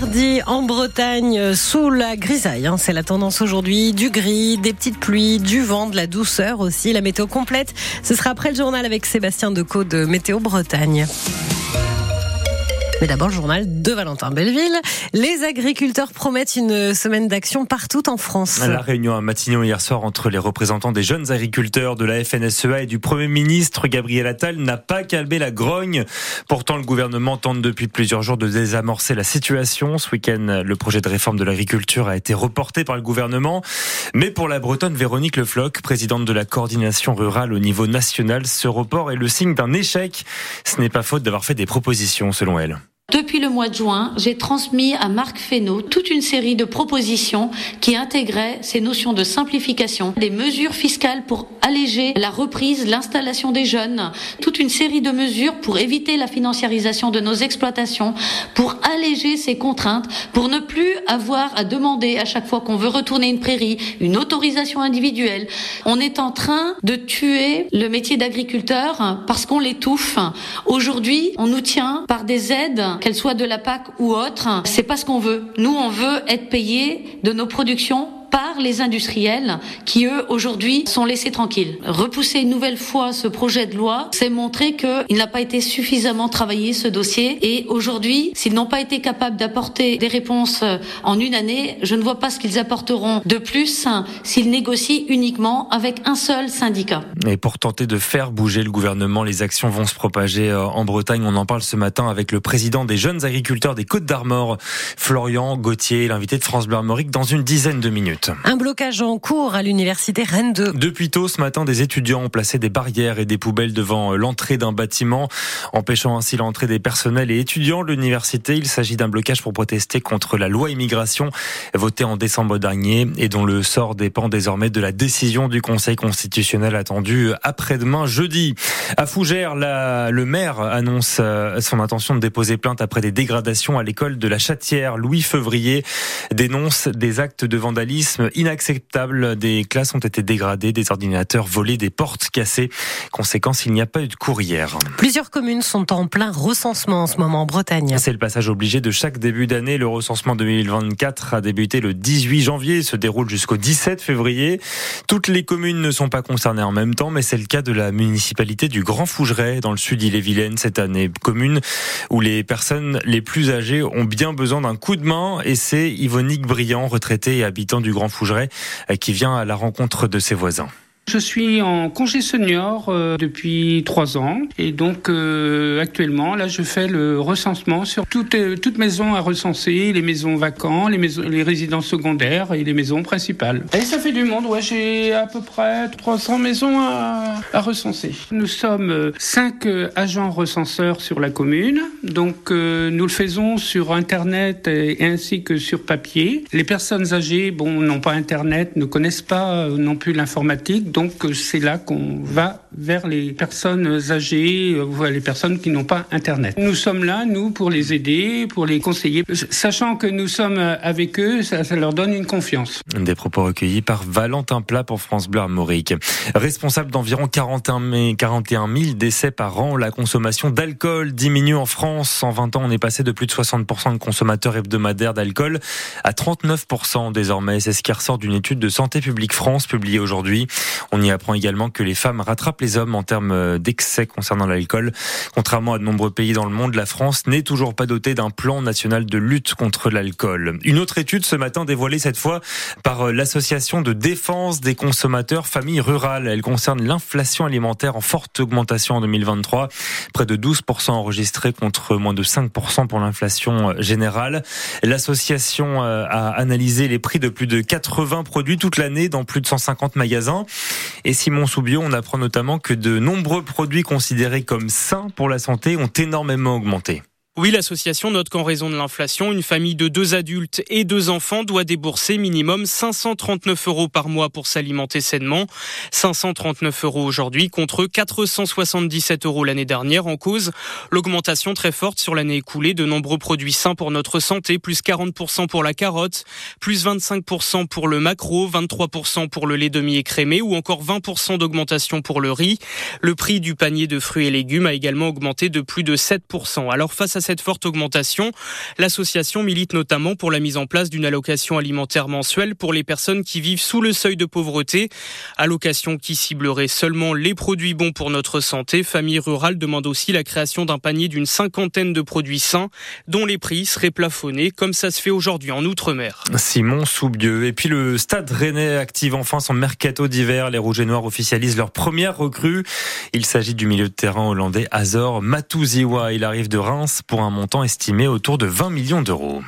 mardi en Bretagne sous la grisaille. Hein. C'est la tendance aujourd'hui. Du gris, des petites pluies, du vent, de la douceur aussi. La météo complète, ce sera après le journal avec Sébastien Decaux de Météo Bretagne. Mais d'abord, le journal de Valentin Belleville. Les agriculteurs promettent une semaine d'action partout en France. La réunion à Matignon hier soir entre les représentants des jeunes agriculteurs de la FNSEA et du Premier ministre Gabriel Attal n'a pas calmé la grogne. Pourtant, le gouvernement tente depuis plusieurs jours de désamorcer la situation. Ce week-end, le projet de réforme de l'agriculture a été reporté par le gouvernement. Mais pour la Bretonne Véronique Lefloc, présidente de la coordination rurale au niveau national, ce report est le signe d'un échec. Ce n'est pas faute d'avoir fait des propositions, selon elle. Depuis le mois de juin, j'ai transmis à Marc Fesneau toute une série de propositions qui intégraient ces notions de simplification, des mesures fiscales pour alléger la reprise, l'installation des jeunes, toute une série de mesures pour éviter la financiarisation de nos exploitations, pour alléger ces contraintes, pour ne plus avoir à demander à chaque fois qu'on veut retourner une prairie une autorisation individuelle. On est en train de tuer le métier d'agriculteur parce qu'on l'étouffe. Aujourd'hui, on nous tient par des aides qu'elle soit de la PAC ou autre, c'est pas ce qu'on veut. Nous, on veut être payés de nos productions par les industriels qui, eux, aujourd'hui, sont laissés tranquilles. Repousser une nouvelle fois ce projet de loi, c'est montrer qu'il n'a pas été suffisamment travaillé, ce dossier. Et aujourd'hui, s'ils n'ont pas été capables d'apporter des réponses en une année, je ne vois pas ce qu'ils apporteront de plus s'ils négocient uniquement avec un seul syndicat. Et pour tenter de faire bouger le gouvernement, les actions vont se propager euh, en Bretagne. On en parle ce matin avec le président des jeunes agriculteurs des Côtes d'Armor, Florian Gauthier, l'invité de France Bleu Armorique, dans une dizaine de minutes. Un blocage en cours à l'université Rennes 2. Depuis tôt ce matin, des étudiants ont placé des barrières et des poubelles devant l'entrée d'un bâtiment, empêchant ainsi l'entrée des personnels et étudiants de l'université. Il s'agit d'un blocage pour protester contre la loi immigration votée en décembre dernier et dont le sort dépend désormais de la décision du Conseil constitutionnel attendue après-demain jeudi. À Fougères, la, le maire annonce euh, son intention de déposer plainte après des dégradations à l'école de la Chatière. Louis Fevrier dénonce des actes de vandalisme inacceptable. Des classes ont été dégradées, des ordinateurs volés, des portes cassées. Conséquence, il n'y a pas eu de courrière. Plusieurs communes sont en plein recensement en ce moment en Bretagne. C'est le passage obligé de chaque début d'année. Le recensement 2024 a débuté le 18 janvier et se déroule jusqu'au 17 février. Toutes les communes ne sont pas concernées en même temps, mais c'est le cas de la municipalité du Grand Fougeret dans le sud île-et-Vilaine cette année. Commune où les personnes les plus âgées ont bien besoin d'un coup de main et c'est Yvonique Briand, retraité et habitant du Grand Fougeret, euh, qui vient à la rencontre de ses voisins. Je suis en congé senior euh, depuis trois ans et donc euh, actuellement là je fais le recensement sur toutes euh, toutes maisons à recenser, les maisons vacantes, les maisons, les résidences secondaires et les maisons principales. Et ça fait du monde, ouais, j'ai à peu près 300 maisons à, à recenser. Nous sommes cinq agents recenseurs sur la commune, donc nous le faisons sur internet et, ainsi que sur papier. Les personnes âgées, bon, n'ont pas internet, ne connaissent pas non plus l'informatique donc euh, c'est là qu'on va vers les personnes âgées, euh, les personnes qui n'ont pas Internet. Nous sommes là, nous, pour les aider, pour les conseiller, sachant que nous sommes avec eux, ça, leur donne une confiance. Des propos recueillis par Valentin Plat pour France Bleu Armorique. Responsable d'environ 41, 41 000 décès par an, la consommation d'alcool diminue en France. En 20 ans, on est passé de plus de 60% de consommateurs hebdomadaires d'alcool à 39% désormais. C'est ce qui ressort d'une étude de Santé publique France publiée aujourd'hui. On y apprend également que les femmes rattrapent les hommes en termes euh, d'excès concernant l'alcool. Contrairement à de nombreux pays dans le monde, la France n'est toujours pas dotée d'un plan national de lutte contre l'alcool. Une autre étude ce matin dévoilée cette fois par euh, l'association de défense des consommateurs familles rurales. Elle concerne l'inflation alimentaire en forte augmentation en 2023. Près de 12% enregistrés contre moins de 5% pour l'inflation euh, générale. L'association a analysé les prix de plus de 80 produits toute l'année dans plus de 150 magasins. Et Simon Soubion, on apprend notamment que de nombreux produits considérés comme sains pour la santé ont énormément augmenté. Oui, l'association note qu'en raison de l'inflation, une famille de deux adultes et deux enfants doit débourser minimum 539 euros par mois pour s'alimenter sainement. 539 euros aujourd'hui contre 477 euros l'année dernière en cause. L'augmentation très forte sur l'année écoulée de nombreux produits sains pour notre santé, plus 40% pour la carotte, plus 25% pour le macro, 23% pour le lait demi-écrémé ou encore 20% d'augmentation pour le riz. Le prix du panier de fruits et légumes a également augmenté de plus de 7%. Alors face à cette forte augmentation. L'association milite notamment pour la mise en place d'une allocation alimentaire mensuelle pour les personnes qui vivent sous le seuil de pauvreté. Allocation qui ciblerait seulement les produits bons pour notre santé. Famille Rurale demande aussi la création d'un panier d'une cinquantaine de produits sains dont les prix seraient plafonnés comme ça se fait aujourd'hui en Outre-mer. Simon Soubieux. Et puis le Stade Rennais active enfin son mercato d'hiver. Les Rouges et Noirs officialisent leur première recrue. Il s'agit du milieu de terrain hollandais Azor Matouziwa. Il arrive de Reims un montant estimé autour de 20 millions d'euros.